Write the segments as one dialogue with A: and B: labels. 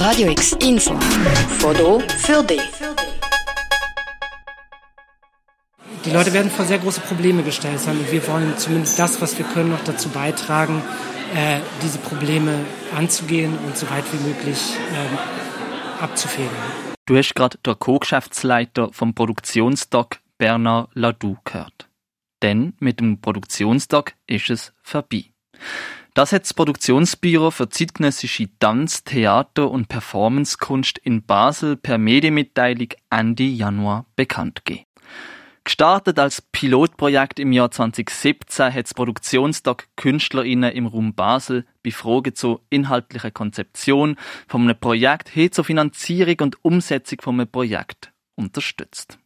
A: Radio X Info. Foto für dich.
B: Die Leute werden vor sehr große Probleme gestellt sein und wir wollen zumindest das, was wir können, noch dazu beitragen, äh, diese Probleme anzugehen und so weit wie möglich äh, abzufedern.
C: Du hast gerade der Co-Geschäftsleiter vom Produktionstag Bernard Ladoux gehört. Denn mit dem Produktionstag ist es vorbei. Das hat das Produktionsbüro für zeitgenössische Tanz-, Theater- und Performancekunst in Basel per Medienmitteilung Ende Januar bekannt gegeben. Gestartet als Pilotprojekt im Jahr 2017 hat das Produktionstag KünstlerInnen im Raum Basel befragen zur inhaltlichen Konzeption von einem Projekt hin zur Finanzierung und Umsetzung von einem Projekt unterstützt.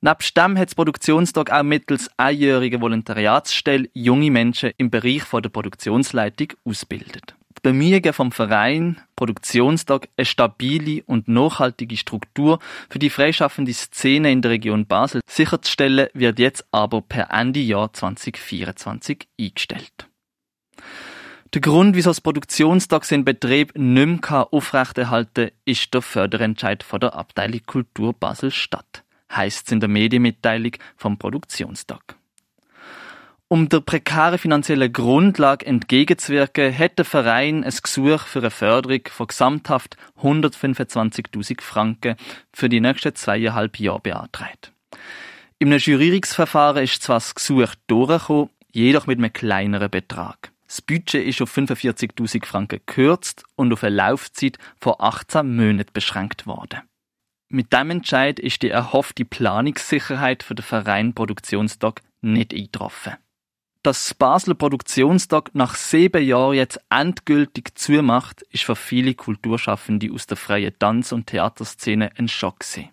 C: Nebst dem hat das Produktionstag auch mittels einjähriger Volontariatsstelle junge Menschen im Bereich der Produktionsleitung ausbildet. Die Bemühungen vom Verein Produktionstag eine stabile und nachhaltige Struktur für die freischaffende Szene in der Region Basel sicherzustellen, wird jetzt aber per Ende Jahr 2024 eingestellt. Der Grund, wieso das Produktionstag in Betrieb nicht mehr aufrechterhalten kann, ist der Förderentscheid von der Abteilung Kultur Basel-Stadt heisst es in der Medienmitteilung vom Produktionstag. Um der prekären finanziellen Grundlage entgegenzuwirken, hat der Verein ein Gesuch für eine Förderung von gesamthaft 125.000 Franken für die nächsten zweieinhalb Jahre beantragt. Im Jurierungsverfahren ist zwar das Gesuch durchgekommen, jedoch mit einem kleineren Betrag. Das Budget ist auf 45.000 Franken gekürzt und auf eine Laufzeit von 18 Monaten beschränkt worden. Mit dem Entscheid ist die erhoffte Planungssicherheit für den Verein Produktionstag nicht eingetroffen. Dass das Basler Produktionstag nach sieben Jahren jetzt endgültig zumacht, ist für viele Kulturschaffende aus der freien Tanz- und Theaterszene ein Schock gewesen.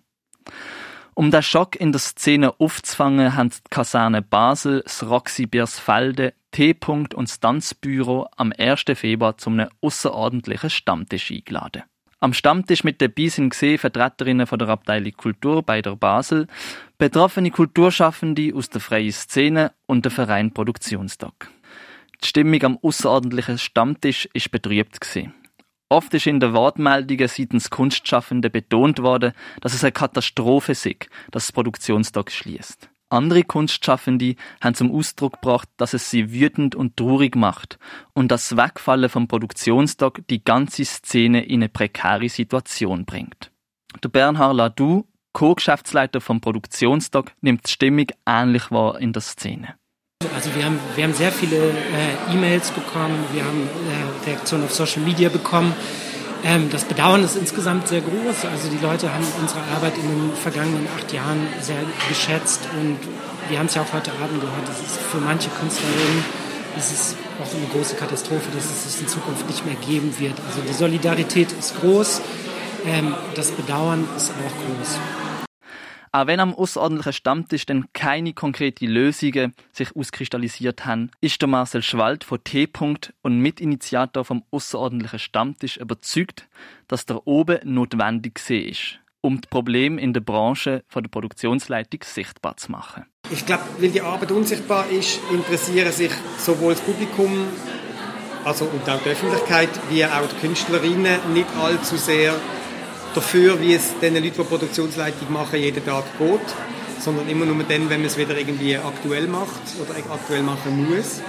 C: Um den Schock in der Szene aufzufangen, haben die Kaserne Basel, das Roxy Biersfelde, T-Punkt und das Tanzbüro am 1. Februar zu einem außerordentlichen Stammtisch eingeladen. Am Stammtisch mit dabei sind gesehen Vertreterinnen von der Abteilung Kultur bei der Basel, betroffene Kulturschaffende aus der freien Szene und der Verein Produktionstag. Die Stimmung am außerordentlichen Stammtisch ist betrübt gewesen. Oft ist in den Wortmeldungen seitens Kunstschaffende betont worden, dass es eine Katastrophe sei, dass das Produktionstag schließt. Andere Kunstschaffende haben zum Ausdruck gebracht, dass es sie wütend und traurig macht und das Wegfallen vom Produktionstag die ganze Szene in eine prekäre Situation bringt. Der Bernhard Ladoux, Co-Geschäftsleiter vom Produktionstag, nimmt die Stimmung ähnlich wahr in der Szene.
B: Also wir haben, wir haben sehr viele äh, E-Mails bekommen, wir haben äh, Reaktionen auf Social Media bekommen ähm, das Bedauern ist insgesamt sehr groß. Also die Leute haben unsere Arbeit in den vergangenen acht Jahren sehr geschätzt und wir haben es ja auch heute Abend gehört. Das ist für manche Künstlerinnen ist es auch eine große Katastrophe, dass es es in Zukunft nicht mehr geben wird. Also die Solidarität ist groß, ähm, das Bedauern ist auch groß.
C: Auch wenn am außerordentlichen Stammtisch dann keine konkreten Lösungen sich auskristallisiert haben, ist der Marcel Schwald von T. -Punkt und Mitinitiator vom außerordentlichen Stammtisch überzeugt, dass der oben notwendig ist, um die Probleme in der Branche von der Produktionsleitung sichtbar zu machen.
D: Ich glaube, weil die Arbeit unsichtbar ist, interessieren sich sowohl das Publikum also und auch die Öffentlichkeit wie auch die Künstlerinnen nicht allzu sehr dafür, wie es den Leuten, die Produktionsleitung machen, jeden Tag geht, sondern immer nur dann, wenn man es wieder irgendwie aktuell macht oder aktuell machen muss.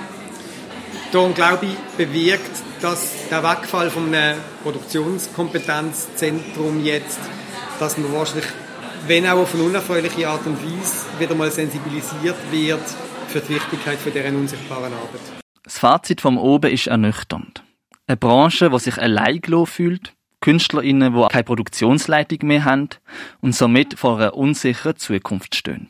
D: Darum glaube ich, bewirkt, dass der Wegfall von einem Produktionskompetenzzentrum jetzt, dass man wahrscheinlich, wenn auch auf eine unerfreuliche Art und Weise, wieder mal sensibilisiert wird für die Wichtigkeit von dieser unsichtbaren Arbeit.
C: Das Fazit vom Oben ist ernüchternd. Eine Branche, die sich allein fühlt, KünstlerInnen, die keine Produktionsleitung mehr haben und somit vor einer unsicheren Zukunft stehen.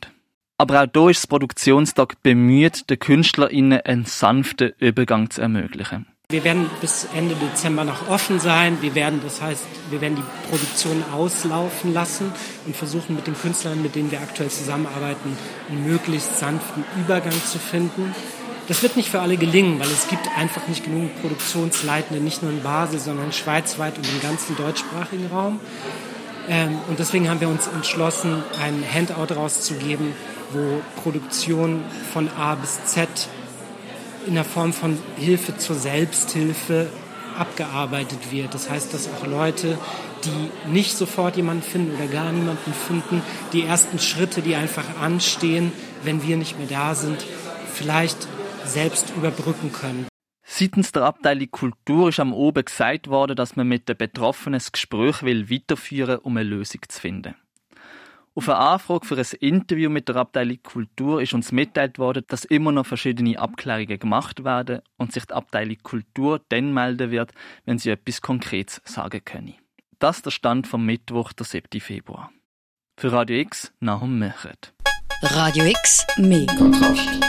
C: Aber auch hier ist das Produktionstag bemüht, den KünstlerInnen einen sanften Übergang zu ermöglichen.
B: Wir werden bis Ende Dezember noch offen sein. Wir werden, das heißt, wir werden die Produktion auslaufen lassen und versuchen mit den Künstlern, mit denen wir aktuell zusammenarbeiten, einen möglichst sanften Übergang zu finden. Das wird nicht für alle gelingen, weil es gibt einfach nicht genug Produktionsleitende, nicht nur in Basel, sondern schweizweit und im ganzen deutschsprachigen Raum. Ähm, und deswegen haben wir uns entschlossen, ein Handout rauszugeben, wo Produktion von A bis Z in der Form von Hilfe zur Selbsthilfe abgearbeitet wird. Das heißt, dass auch Leute, die nicht sofort jemanden finden oder gar niemanden finden, die ersten Schritte, die einfach anstehen, wenn wir nicht mehr da sind, vielleicht selbst überbrücken können.
C: Seitens der Abteilung Kultur ist am Oben gesagt worden, dass man mit den Betroffenen das Gespräch will weiterführen, um eine Lösung zu finden. Auf eine Anfrage für ein Interview mit der Abteilung Kultur ist uns mitteilt worden, dass immer noch verschiedene Abklärungen gemacht werden und sich die Abteilung Kultur dann melden wird, wenn sie etwas Konkretes sagen können. Das ist der Stand vom Mittwoch, der 7. Februar. Für Radio X, Nahum Mechert.
A: Radio X, mehr Kontrast.